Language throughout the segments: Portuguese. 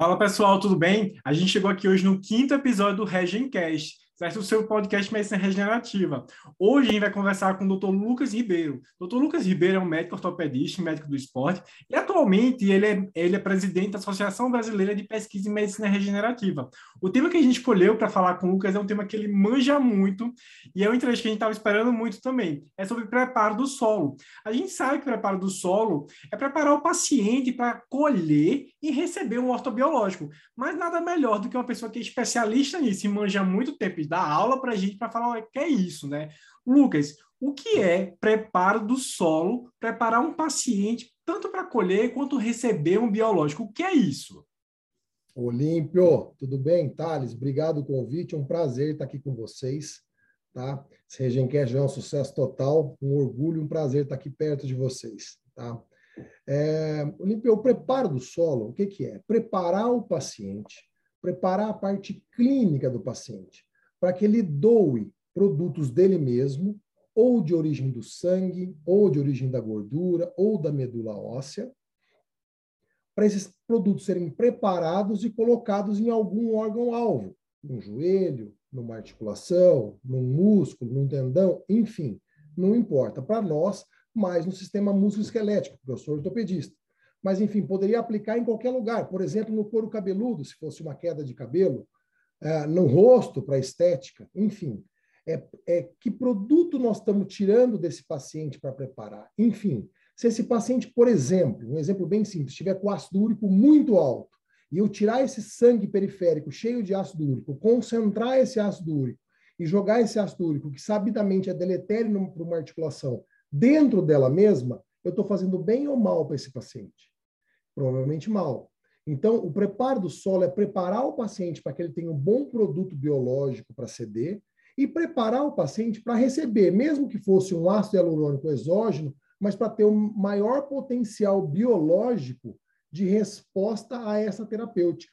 Fala pessoal, tudo bem? A gente chegou aqui hoje no quinto episódio do Regencast, certo? O seu podcast Medicina Regenerativa. Hoje a gente vai conversar com o Dr. Lucas Ribeiro. Dr. Lucas Ribeiro é um médico ortopedista, médico do esporte, e atualmente ele é, ele é presidente da Associação Brasileira de Pesquisa em Medicina Regenerativa. O tema que a gente escolheu para falar com o Lucas é um tema que ele manja muito, e é um interesse que a gente estava esperando muito também. É sobre preparo do solo. A gente sabe que preparo do solo é preparar o paciente para colher e receber um ortobiológico, mas nada melhor do que uma pessoa que é especialista nisso e manja muito tempo dar aula para a gente para falar o que é isso, né? Lucas, o que é preparo do solo, preparar um paciente tanto para colher quanto receber um biológico? O que é isso? Olímpio, tudo bem? Thales, obrigado o convite, é um prazer estar aqui com vocês, tá? Esse Regencast é um sucesso total, um orgulho, um prazer estar aqui perto de vocês, tá? É, Olímpio, o preparo do solo, o que, que é? Preparar o paciente, preparar a parte clínica do paciente, para que ele doe produtos dele mesmo, ou de origem do sangue, ou de origem da gordura, ou da medula óssea, para esses produtos serem preparados e colocados em algum órgão-alvo, no joelho, numa articulação, num músculo, num tendão, enfim, não importa. Para nós, mais no sistema músculo-esquelético, porque eu sou ortopedista. Mas, enfim, poderia aplicar em qualquer lugar. Por exemplo, no couro cabeludo, se fosse uma queda de cabelo, é, no rosto para estética, enfim. É, é, que produto nós estamos tirando desse paciente para preparar? Enfim, se esse paciente, por exemplo, um exemplo bem simples, estiver com ácido úrico muito alto, e eu tirar esse sangue periférico cheio de ácido úrico, concentrar esse ácido úrico e jogar esse ácido úrico, que sabidamente é deletério para uma articulação, dentro dela mesma, eu estou fazendo bem ou mal para esse paciente? Provavelmente mal. Então, o preparo do solo é preparar o paciente para que ele tenha um bom produto biológico para ceder e preparar o paciente para receber, mesmo que fosse um ácido hialurônico exógeno, mas para ter um maior potencial biológico de resposta a essa terapêutica.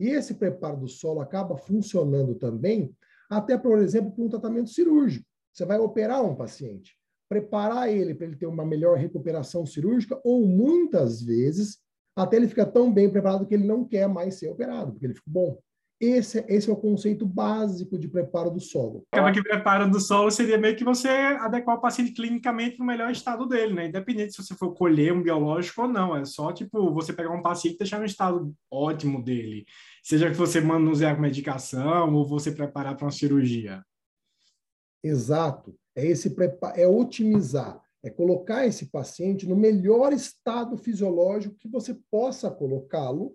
E esse preparo do solo acaba funcionando também, até, por exemplo, para um tratamento cirúrgico. Você vai operar um paciente, preparar ele para ele ter uma melhor recuperação cirúrgica, ou muitas vezes até ele fica tão bem preparado que ele não quer mais ser operado, porque ele fica bom. Esse, esse é o conceito básico de preparo do solo. Acaba que preparo do solo seria meio que você adequar o paciente clinicamente no melhor estado dele, né? Independente se você for colher um biológico ou não. É só, tipo, você pegar um paciente e deixar no estado ótimo dele. Seja que você manusear medicação ou você preparar para uma cirurgia. Exato. É esse é otimizar é colocar esse paciente no melhor estado fisiológico que você possa colocá-lo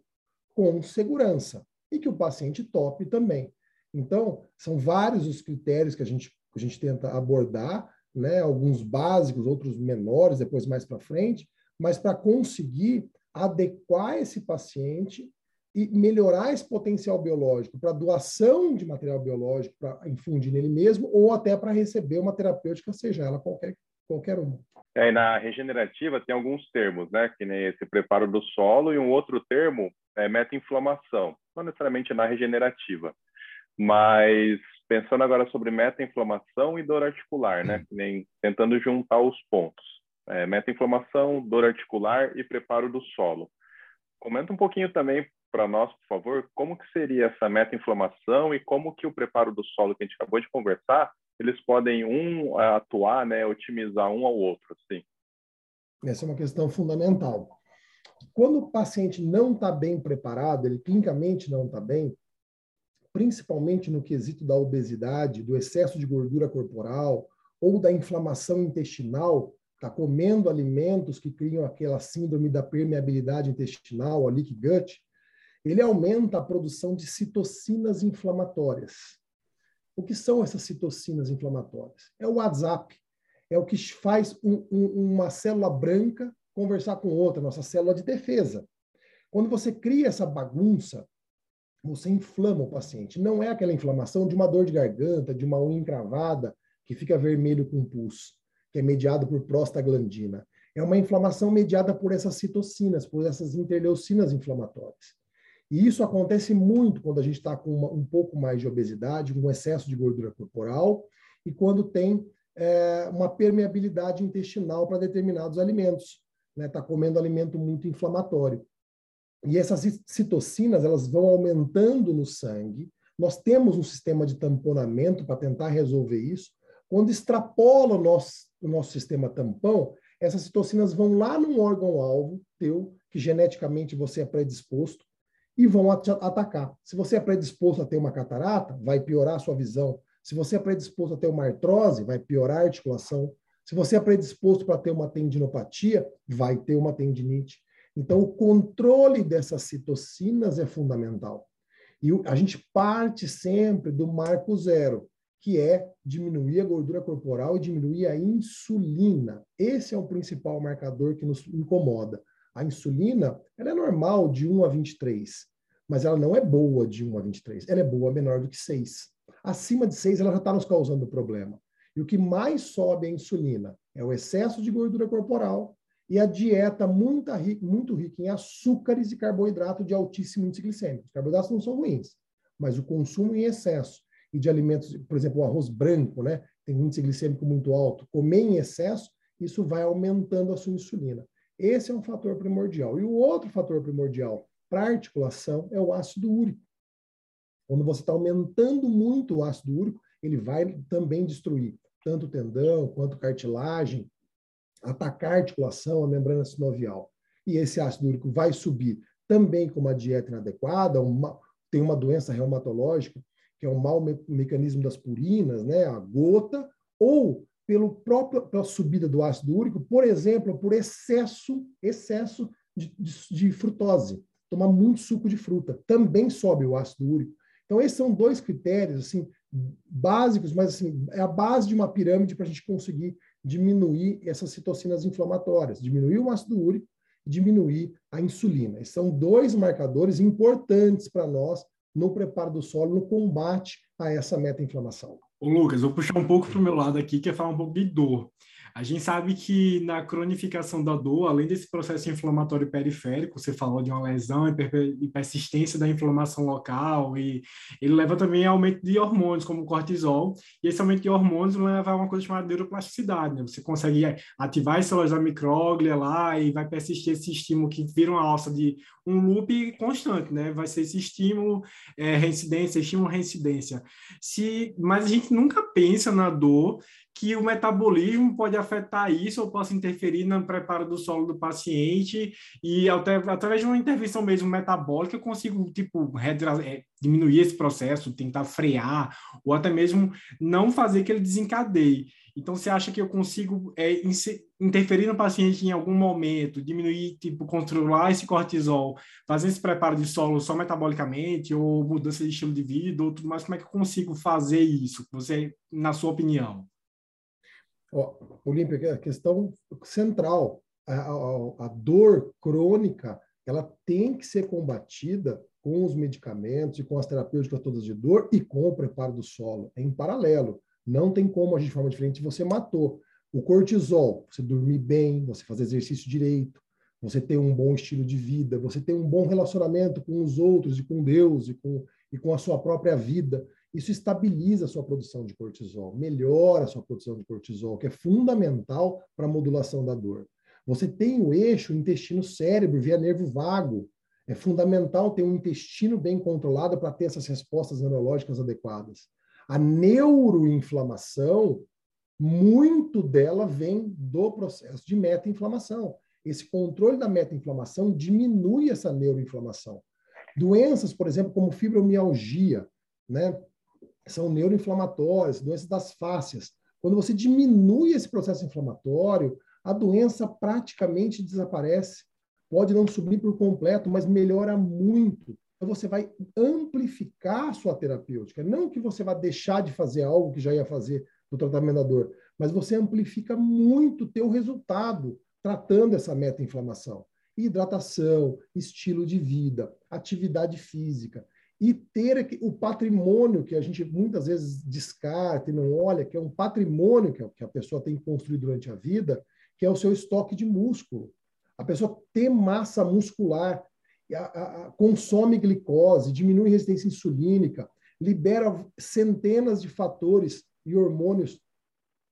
com segurança e que o paciente tope também. Então, são vários os critérios que a gente, que a gente tenta abordar, né? alguns básicos, outros menores, depois mais para frente, mas para conseguir adequar esse paciente e melhorar esse potencial biológico para doação de material biológico para infundir nele mesmo ou até para receber uma terapêutica, seja ela qualquer qualquer uma. É, na regenerativa tem alguns termos, né? Que nem esse preparo do solo e um outro termo é meta-inflamação. Não necessariamente na regenerativa, mas pensando agora sobre meta-inflamação e dor articular, né? Que nem tentando juntar os pontos. É, meta-inflamação, dor articular e preparo do solo. Comenta um pouquinho também para nós, por favor, como que seria essa meta-inflamação e como que o preparo do solo que a gente acabou de conversar eles podem um atuar, né, otimizar um ao outro, assim. Essa é uma questão fundamental. Quando o paciente não está bem preparado, ele clinicamente não está bem, principalmente no quesito da obesidade, do excesso de gordura corporal ou da inflamação intestinal, está comendo alimentos que criam aquela síndrome da permeabilidade intestinal, a leak gut, ele aumenta a produção de citocinas inflamatórias. O que são essas citocinas inflamatórias? É o WhatsApp, é o que faz um, um, uma célula branca conversar com outra, nossa célula de defesa. Quando você cria essa bagunça, você inflama o paciente. Não é aquela inflamação de uma dor de garganta, de uma unha encravada, que fica vermelho com pus, que é mediado por prostaglandina. É uma inflamação mediada por essas citocinas, por essas interleucinas inflamatórias. E isso acontece muito quando a gente está com uma, um pouco mais de obesidade, com excesso de gordura corporal, e quando tem é, uma permeabilidade intestinal para determinados alimentos. Está né? Tá comendo alimento muito inflamatório. E essas citocinas, elas vão aumentando no sangue. Nós temos um sistema de tamponamento para tentar resolver isso. Quando extrapola o nosso, o nosso sistema tampão, essas citocinas vão lá num órgão-alvo teu, que geneticamente você é predisposto, e vão at atacar. Se você é predisposto a ter uma catarata, vai piorar a sua visão. Se você é predisposto a ter uma artrose, vai piorar a articulação. Se você é predisposto para ter uma tendinopatia, vai ter uma tendinite. Então, o controle dessas citocinas é fundamental. E a gente parte sempre do marco zero, que é diminuir a gordura corporal e diminuir a insulina. Esse é o principal marcador que nos incomoda. A insulina, ela é normal de 1 a 23, mas ela não é boa de 1 a 23. Ela é boa menor do que 6. Acima de 6, ela já está nos causando problema. E o que mais sobe a insulina é o excesso de gordura corporal e a dieta muito rica, muito rica em açúcares e carboidrato de altíssimo índice glicêmico. Os carboidratos não são ruins, mas o consumo em excesso e de alimentos, por exemplo, o arroz branco, né, tem um índice glicêmico muito alto, comer em excesso, isso vai aumentando a sua insulina. Esse é um fator primordial. E o outro fator primordial para articulação é o ácido úrico. Quando você está aumentando muito o ácido úrico, ele vai também destruir tanto o tendão quanto cartilagem, atacar a articulação, a membrana sinovial. E esse ácido úrico vai subir também com uma dieta inadequada, uma, tem uma doença reumatológica, que é o mau me mecanismo das purinas, né, a gota, ou pelo próprio, pela subida do ácido úrico, por exemplo, por excesso, excesso de, de, de frutose. Tomar muito suco de fruta também sobe o ácido úrico. Então, esses são dois critérios assim básicos, mas assim, é a base de uma pirâmide para a gente conseguir diminuir essas citocinas inflamatórias, diminuir o ácido úrico diminuir a insulina. Esses são dois marcadores importantes para nós no preparo do solo, no combate a essa meta-inflamação. Ô Lucas, vou puxar um pouco para o meu lado aqui, que é falar um pouco de dor. A gente sabe que na cronificação da dor, além desse processo inflamatório periférico, você falou de uma lesão e persistência da inflamação local, e ele leva também a aumento de hormônios, como o cortisol, e esse aumento de hormônios leva a uma coisa chamada neuroplasticidade, né? Você consegue ativar as células da micróglia lá e vai persistir esse estímulo que vira uma alça de um loop constante, né? Vai ser esse estímulo, é, reincidência, estímulo, reincidência. Se, mas a gente nunca pensa na dor que o metabolismo pode afetar isso ou possa interferir no preparo do solo do paciente e até, através de uma intervenção mesmo metabólica eu consigo tipo é, diminuir esse processo, tentar frear ou até mesmo não fazer que ele desencadeie. Então você acha que eu consigo é, interferir no paciente em algum momento, diminuir, tipo, controlar esse cortisol, fazer esse preparo de solo só metabolicamente ou mudança de estilo de vida ou tudo mais? Como é que eu consigo fazer isso? Você, na sua opinião? Olímpia, a questão central, a, a, a dor crônica, ela tem que ser combatida com os medicamentos e com as terapêuticas todas de dor e com o preparo do solo, é em paralelo. Não tem como agir de forma diferente. Você matou o cortisol, você dormir bem, você fazer exercício direito, você ter um bom estilo de vida, você ter um bom relacionamento com os outros e com Deus e com, e com a sua própria vida. Isso estabiliza a sua produção de cortisol, melhora a sua produção de cortisol, que é fundamental para a modulação da dor. Você tem o eixo intestino-cérebro via nervo vago. É fundamental ter um intestino bem controlado para ter essas respostas neurológicas adequadas. A neuroinflamação, muito dela vem do processo de meta-inflamação. Esse controle da meta-inflamação diminui essa neuroinflamação. Doenças, por exemplo, como fibromialgia, né? São neuroinflamatórias, doenças das fáscias. Quando você diminui esse processo inflamatório, a doença praticamente desaparece. Pode não subir por completo, mas melhora muito. Então você vai amplificar a sua terapêutica. Não que você vá deixar de fazer algo que já ia fazer no tratamento da dor, mas você amplifica muito o teu resultado tratando essa meta-inflamação. Hidratação, estilo de vida, atividade física e ter o patrimônio que a gente muitas vezes descarta e não olha, que é um patrimônio que a pessoa tem que construir durante a vida, que é o seu estoque de músculo. A pessoa ter massa muscular, consome glicose, diminui resistência insulínica, libera centenas de fatores e hormônios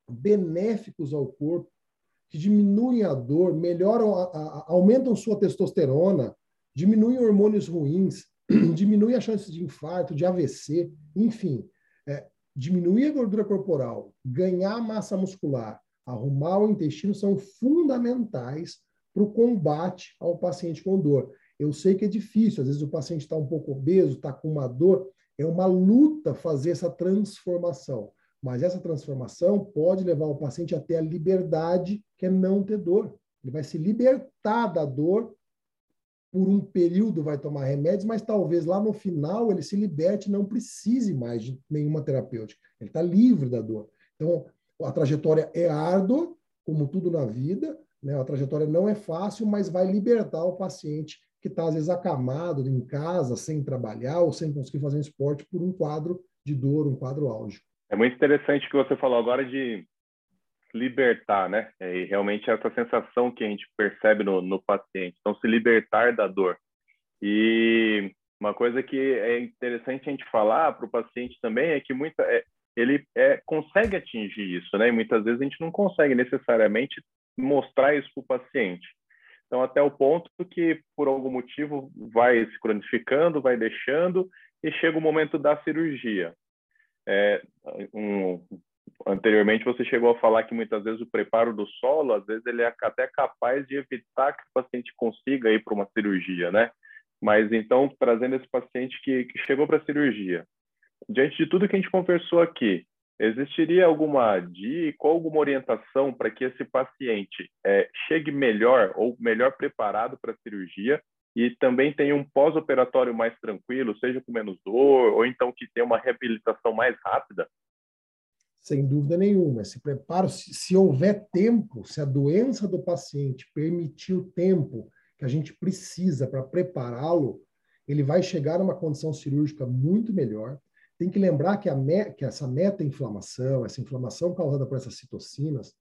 benéficos ao corpo, que diminuem a dor, melhoram, aumentam sua testosterona, diminui hormônios ruins, diminui a chance de infarto, de AVC, enfim, é, diminuir a gordura corporal, ganhar massa muscular, arrumar o intestino são fundamentais para o combate ao paciente com dor. Eu sei que é difícil, às vezes o paciente está um pouco obeso, está com uma dor, é uma luta fazer essa transformação. Mas essa transformação pode levar o paciente até a liberdade, que é não ter dor. Ele vai se libertar da dor por um período vai tomar remédios, mas talvez lá no final ele se liberte e não precise mais de nenhuma terapêutica. Ele está livre da dor. Então, a trajetória é árdua, como tudo na vida, né? a trajetória não é fácil, mas vai libertar o paciente que está, às vezes, acamado em casa, sem trabalhar ou sem conseguir fazer um esporte por um quadro de dor, um quadro álgico. É muito interessante o que você falou agora de libertar, né? É, e realmente essa sensação que a gente percebe no, no paciente. Então, se libertar da dor. E uma coisa que é interessante a gente falar para o paciente também é que muita, é, ele é, consegue atingir isso, né? E muitas vezes a gente não consegue necessariamente mostrar isso para o paciente. Então, até o ponto que, por algum motivo, vai se cronificando, vai deixando, e chega o momento da cirurgia. É, um, anteriormente você chegou a falar que muitas vezes o preparo do solo, às vezes ele é até capaz de evitar que o paciente consiga ir para uma cirurgia, né? Mas então, trazendo esse paciente que, que chegou para a cirurgia, diante de tudo que a gente conversou aqui, existiria alguma dica ou alguma orientação para que esse paciente é, chegue melhor ou melhor preparado para a cirurgia e também tenha um pós-operatório mais tranquilo, seja com menos dor, ou então que tenha uma reabilitação mais rápida? Sem dúvida nenhuma. Se preparo, se, se houver tempo, se a doença do paciente permitir o tempo que a gente precisa para prepará-lo, ele vai chegar a uma condição cirúrgica muito melhor. Tem que lembrar que, me, que essa meta-inflamação, essa inflamação causada por essas citocinas,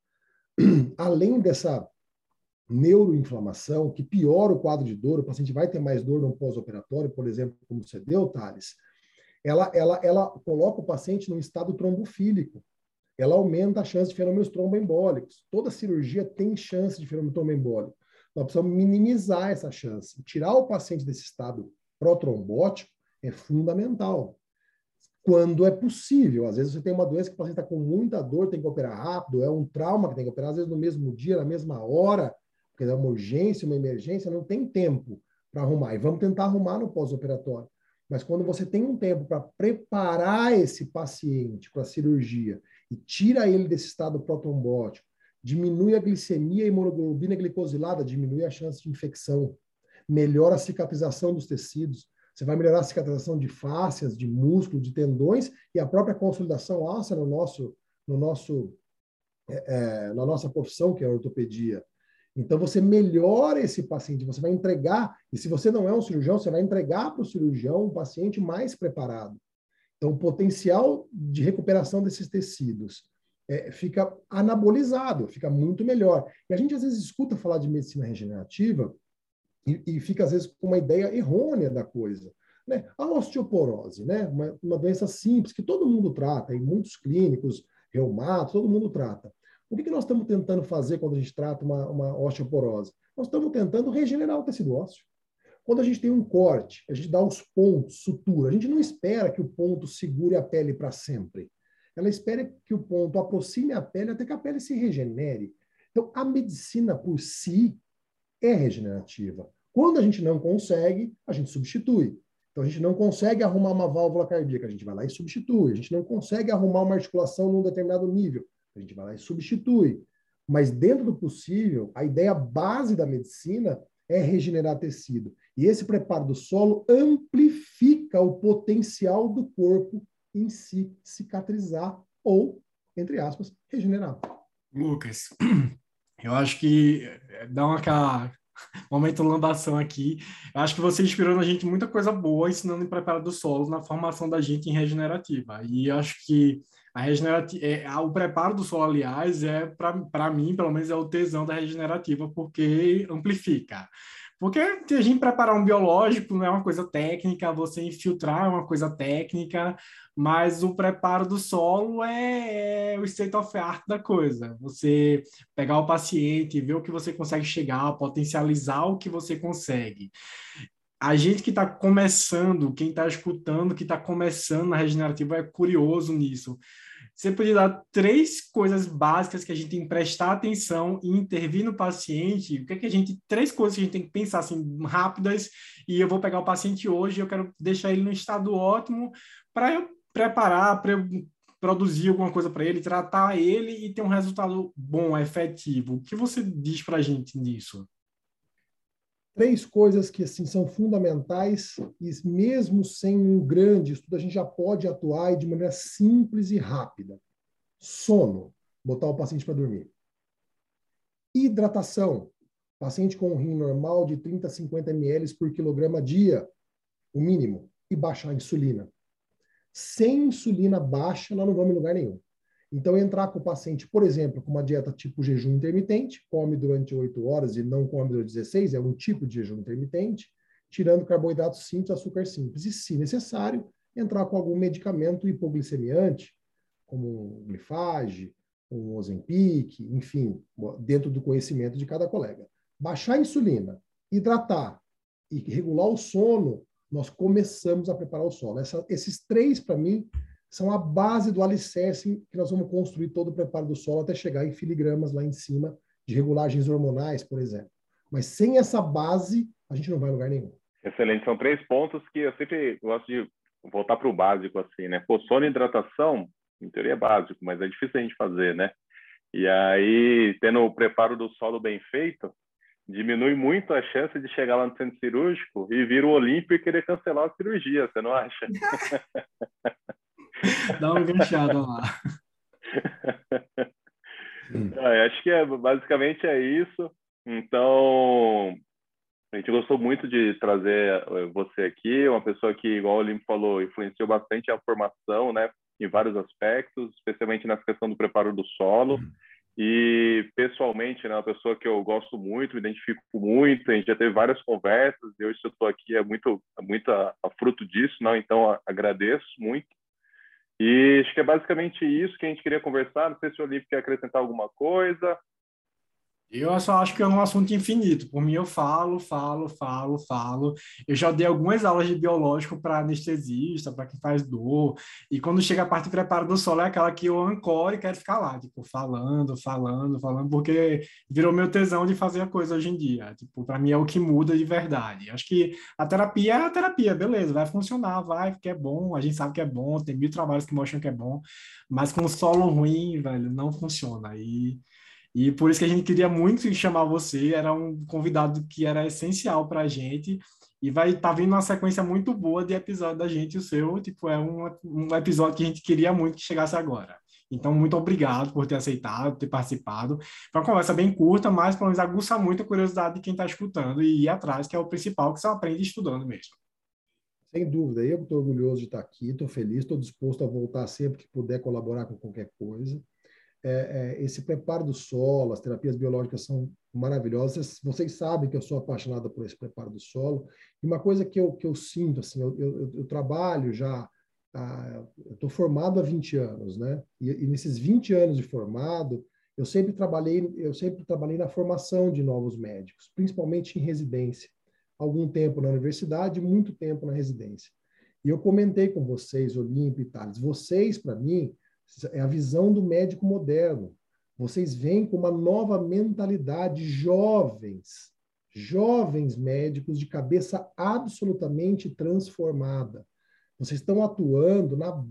além dessa neuroinflamação, que piora o quadro de dor, o paciente vai ter mais dor no pós-operatório, por exemplo, como você deu, Thales, ela, ela, ela coloca o paciente num estado trombofílico ela aumenta a chance de fenômenos tromboembólicos. Toda cirurgia tem chance de fenômeno tromboembólico. Nós precisamos minimizar essa chance. Tirar o paciente desse estado protrombótico é fundamental. Quando é possível. Às vezes você tem uma doença que o paciente está com muita dor, tem que operar rápido, é um trauma que tem que operar, às vezes no mesmo dia, na mesma hora, porque é uma urgência, uma emergência, não tem tempo para arrumar. E vamos tentar arrumar no pós-operatório. Mas quando você tem um tempo para preparar esse paciente para a cirurgia e tira ele desse estado protrombótico, diminui a glicemia e hemoglobina glicosilada, diminui a chance de infecção, melhora a cicatrização dos tecidos, você vai melhorar a cicatrização de fáscias, de músculos, de tendões e a própria consolidação óssea no nosso, no nosso, é, é, na nossa profissão, que é a ortopedia. Então, você melhora esse paciente, você vai entregar, e se você não é um cirurgião, você vai entregar para o cirurgião um paciente mais preparado. Então, o potencial de recuperação desses tecidos é, fica anabolizado, fica muito melhor. E a gente, às vezes, escuta falar de medicina regenerativa e, e fica, às vezes, com uma ideia errônea da coisa. Né? A osteoporose, né? uma, uma doença simples que todo mundo trata, em muitos clínicos, reumatos, todo mundo trata. O que, que nós estamos tentando fazer quando a gente trata uma, uma osteoporose? Nós estamos tentando regenerar o tecido ósseo. Quando a gente tem um corte, a gente dá os pontos, sutura, a gente não espera que o ponto segure a pele para sempre. Ela espera que o ponto aproxime a pele até que a pele se regenere. Então, a medicina por si é regenerativa. Quando a gente não consegue, a gente substitui. Então, a gente não consegue arrumar uma válvula cardíaca, a gente vai lá e substitui. A gente não consegue arrumar uma articulação num determinado nível, a gente vai lá e substitui. Mas, dentro do possível, a ideia base da medicina é regenerar tecido. E esse preparo do solo amplifica o potencial do corpo em si cicatrizar ou, entre aspas, regenerar. Lucas, eu acho que eh, dá uma momento lambação aqui. Acho que você inspirou na gente muita coisa boa ensinando em preparo do solo na formação da gente em regenerativa. E acho que a regenerativa, é, o preparo do solo, aliás, é para mim, pelo menos, é o tesão da regenerativa, porque amplifica. Porque a gente preparar um biológico não é uma coisa técnica, você infiltrar é uma coisa técnica, mas o preparo do solo é, é o state of art da coisa. Você pegar o paciente, ver o que você consegue chegar, potencializar o que você consegue. A gente que está começando, quem está escutando, que está começando na regenerativa é curioso nisso. Você podia dar três coisas básicas que a gente tem que prestar atenção e intervir no paciente. O que é que a gente, três coisas que a gente tem que pensar assim rápidas e eu vou pegar o paciente hoje, eu quero deixar ele no estado ótimo para eu preparar, para eu produzir alguma coisa para ele, tratar ele e ter um resultado bom, efetivo. O que você diz para a gente nisso? Três coisas que assim são fundamentais e mesmo sem um grande estudo a gente já pode atuar de maneira simples e rápida. Sono, botar o paciente para dormir. Hidratação, paciente com um rim normal de 30 a 50 ml por quilograma dia, o mínimo, e baixar a insulina. Sem insulina baixa, nós não vamos em lugar nenhum. Então, entrar com o paciente, por exemplo, com uma dieta tipo jejum intermitente, come durante 8 horas e não come durante 16, é um tipo de jejum intermitente, tirando carboidratos simples, açúcar simples. E, se necessário, entrar com algum medicamento hipoglicemiante, como glifage, um Ozempic, enfim, dentro do conhecimento de cada colega. Baixar a insulina, hidratar e regular o sono nós começamos a preparar o solo. Essa, esses três, para mim, são a base do alicerce que nós vamos construir todo o preparo do solo até chegar em filigramas lá em cima, de regulagens hormonais, por exemplo. Mas sem essa base, a gente não vai a lugar nenhum. Excelente. São três pontos que eu sempre gosto de voltar para o básico, assim, né? Pô, sono e hidratação, em teoria é básico, mas é difícil a gente fazer, né? E aí, tendo o preparo do solo bem feito, diminui muito a chance de chegar lá no centro cirúrgico e vir o Olímpio e querer cancelar a cirurgia, você não acha? Dá uma ganchada lá. É, acho que é, basicamente é isso. Então, a gente gostou muito de trazer eh, você aqui, uma pessoa que, igual o Olímpio falou, influenciou bastante a formação, né, em vários aspectos, especialmente nessa questão do preparo do solo. Uhum. E, pessoalmente, né, uma pessoa que eu gosto muito, me identifico muito, a gente já teve várias conversas, e hoje eu estou aqui é muito, é muito a, a fruto disso, não? então agradeço muito. E acho que é basicamente isso que a gente queria conversar. Não sei se o Olívio quer acrescentar alguma coisa. Eu só acho que é um assunto infinito. Por mim, eu falo, falo, falo, falo. Eu já dei algumas aulas de biológico para anestesista, para quem faz dor. E quando chega a parte de preparo do solo, é aquela que eu ancoro e quero ficar lá, tipo, falando, falando, falando, porque virou meu tesão de fazer a coisa hoje em dia. Tipo, para mim é o que muda de verdade. Acho que a terapia é a terapia, beleza, vai funcionar, vai, porque é bom, a gente sabe que é bom, tem mil trabalhos que mostram que é bom, mas com solo ruim, velho, não funciona. E e por isso que a gente queria muito chamar você, era um convidado que era essencial para a gente. E vai estar tá vindo uma sequência muito boa de episódio da gente, o seu, tipo, é um, um episódio que a gente queria muito que chegasse agora. Então, muito obrigado por ter aceitado, ter participado. Foi uma conversa bem curta, mas pelo menos aguça muito a curiosidade de quem está escutando e ir atrás, que é o principal que você aprende estudando mesmo. Sem dúvida, eu estou orgulhoso de estar aqui, estou feliz, estou disposto a voltar sempre que puder colaborar com qualquer coisa é, é, esse preparo do solo, as terapias biológicas são maravilhosas. Vocês sabem que eu sou apaixonada por esse preparo do solo. E uma coisa que eu, que eu sinto, assim, eu, eu, eu trabalho já, ah, eu estou formado há 20 anos, né? E, e, nesses 20 anos de formado, eu sempre trabalhei, eu sempre trabalhei na formação de novos médicos, principalmente em residência. Algum tempo na universidade, muito tempo na residência. E eu comentei com vocês, Olímpio e Thales, vocês, para mim, é a visão do médico moderno. Vocês vêm com uma nova mentalidade, jovens, jovens médicos de cabeça absolutamente transformada. Vocês estão atuando na,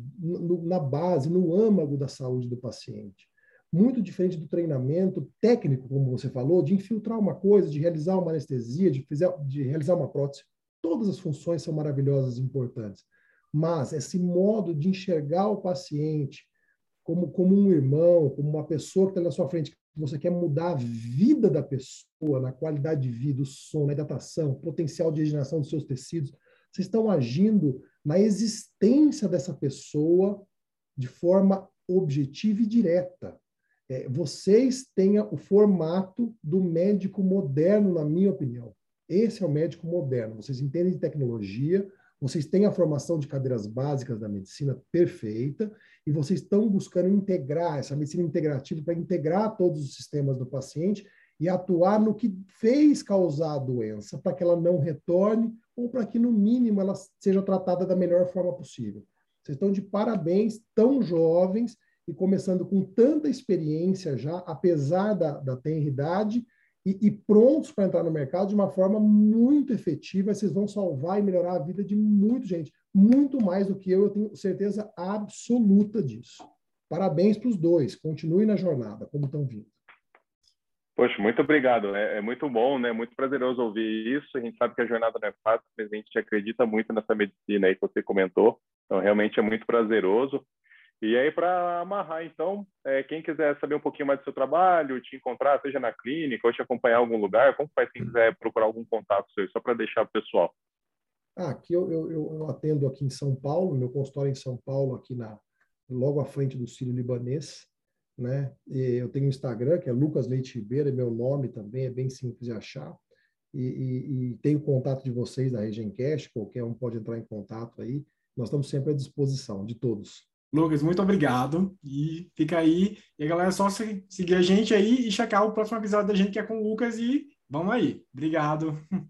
na base, no âmago da saúde do paciente. Muito diferente do treinamento técnico, como você falou, de infiltrar uma coisa, de realizar uma anestesia, de, fazer, de realizar uma prótese. Todas as funções são maravilhosas e importantes. Mas esse modo de enxergar o paciente, como, como um irmão, como uma pessoa que está na sua frente, que você quer mudar a vida da pessoa, na qualidade de vida, o som, na hidratação, potencial de regeneração dos seus tecidos, vocês estão agindo na existência dessa pessoa de forma objetiva e direta. É, vocês têm o formato do médico moderno, na minha opinião. Esse é o médico moderno. Vocês entendem de tecnologia, vocês têm a formação de cadeiras básicas da medicina perfeita e vocês estão buscando integrar essa medicina integrativa para integrar todos os sistemas do paciente e atuar no que fez causar a doença para que ela não retorne ou para que, no mínimo, ela seja tratada da melhor forma possível. Vocês estão de parabéns, tão jovens e começando com tanta experiência já, apesar da, da tenridade, e, e prontos para entrar no mercado de uma forma muito efetiva. Vocês vão salvar e melhorar a vida de muita gente, muito mais do que eu, eu tenho certeza absoluta disso. Parabéns para os dois, continue na jornada, como estão vindo. Poxa, muito obrigado. É, é, muito bom, né? Muito prazeroso ouvir isso. A gente sabe que a jornada não é fácil, mas a gente acredita muito nessa medicina aí que você comentou. Então, realmente é muito prazeroso. E aí, para amarrar, então, é, quem quiser saber um pouquinho mais do seu trabalho, te encontrar, seja na clínica ou te acompanhar em algum lugar, como faz quem quiser procurar algum contato seu, só para deixar o pessoal? Ah, aqui eu, eu, eu, atendo aqui em São Paulo, meu consultório é em São Paulo, aqui na logo à frente do Sírio Libanês, né? E eu tenho um Instagram, que é Lucas Leite Ribeiro, é meu nome também, é bem simples de achar. E, e, e tenho contato de vocês da Regencast, qualquer um pode entrar em contato aí. Nós estamos sempre à disposição de todos. Lucas, muito obrigado. E fica aí. E a galera, é só seguir a gente aí e checar o próximo episódio da gente que é com o Lucas. E vamos aí. Obrigado.